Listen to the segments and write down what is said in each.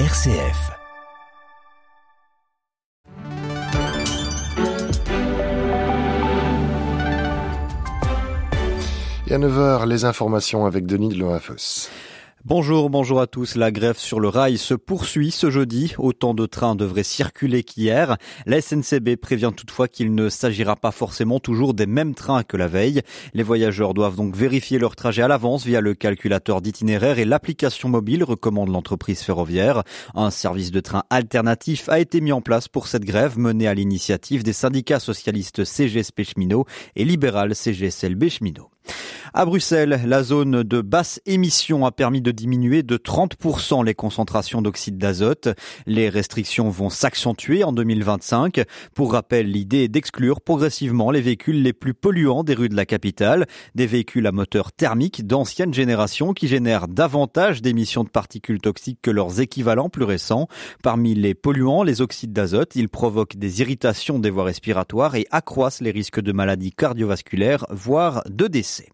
RCF. Et à 9h, les informations avec Denis Loafos. Bonjour, bonjour à tous. La grève sur le rail se poursuit ce jeudi. Autant de trains devraient circuler qu'hier. La SNCB prévient toutefois qu'il ne s'agira pas forcément toujours des mêmes trains que la veille. Les voyageurs doivent donc vérifier leur trajet à l'avance via le calculateur d'itinéraire et l'application mobile, recommande l'entreprise ferroviaire. Un service de train alternatif a été mis en place pour cette grève menée à l'initiative des syndicats socialistes CGSP Cheminot et libéral CGSLB Cheminot. À Bruxelles, la zone de basse émission a permis de diminuer de 30% les concentrations d'oxyde d'azote. Les restrictions vont s'accentuer en 2025. Pour rappel, l'idée est d'exclure progressivement les véhicules les plus polluants des rues de la capitale, des véhicules à moteur thermique d'ancienne génération qui génèrent davantage d'émissions de particules toxiques que leurs équivalents plus récents. Parmi les polluants, les oxydes d'azote, ils provoquent des irritations des voies respiratoires et accroissent les risques de maladies cardiovasculaires, voire de décès.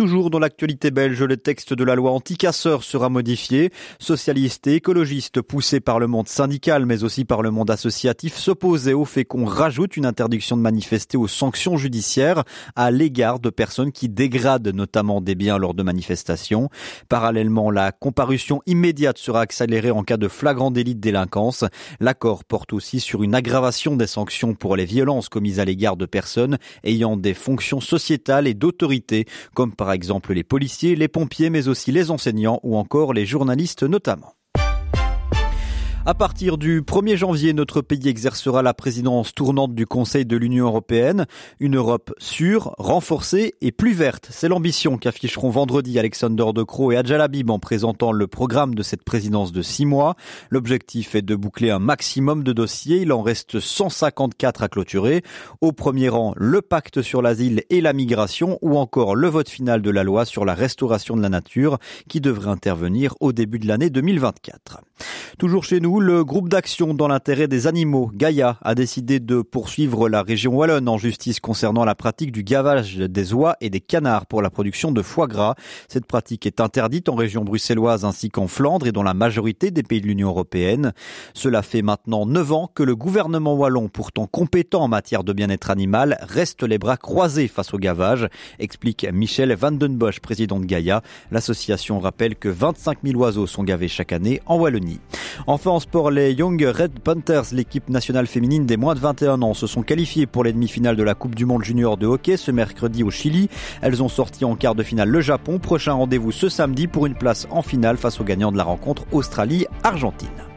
Toujours dans l'actualité belge, le texte de la loi anti-casseurs sera modifié. Socialistes et écologistes poussés par le monde syndical mais aussi par le monde associatif s'opposaient au fait qu'on rajoute une interdiction de manifester aux sanctions judiciaires à l'égard de personnes qui dégradent notamment des biens lors de manifestations. Parallèlement, la comparution immédiate sera accélérée en cas de flagrant délit de délinquance. L'accord porte aussi sur une aggravation des sanctions pour les violences commises à l'égard de personnes ayant des fonctions sociétales et d'autorité comme par exemple les policiers, les pompiers, mais aussi les enseignants ou encore les journalistes notamment. À partir du 1er janvier, notre pays exercera la présidence tournante du Conseil de l'Union européenne. Une Europe sûre, renforcée et plus verte. C'est l'ambition qu'afficheront vendredi Alexander De Croo et Adjalabib en présentant le programme de cette présidence de six mois. L'objectif est de boucler un maximum de dossiers. Il en reste 154 à clôturer. Au premier rang, le pacte sur l'asile et la migration ou encore le vote final de la loi sur la restauration de la nature qui devrait intervenir au début de l'année 2024. Toujours chez nous, le groupe d'action dans l'intérêt des animaux, Gaïa, a décidé de poursuivre la région wallonne en justice concernant la pratique du gavage des oies et des canards pour la production de foie gras. Cette pratique est interdite en région bruxelloise ainsi qu'en Flandre et dans la majorité des pays de l'Union européenne. Cela fait maintenant neuf ans que le gouvernement wallon, pourtant compétent en matière de bien-être animal, reste les bras croisés face au gavage, explique Michel Vandenbosch, président de Gaïa. L'association rappelle que 25 000 oiseaux sont gavés chaque année en Wallonie. Enfin en les Young Red Panthers, l'équipe nationale féminine des moins de 21 ans, se sont qualifiées pour les demi-finales de la Coupe du Monde junior de hockey ce mercredi au Chili. Elles ont sorti en quart de finale le Japon. Prochain rendez-vous ce samedi pour une place en finale face aux gagnants de la rencontre Australie-Argentine.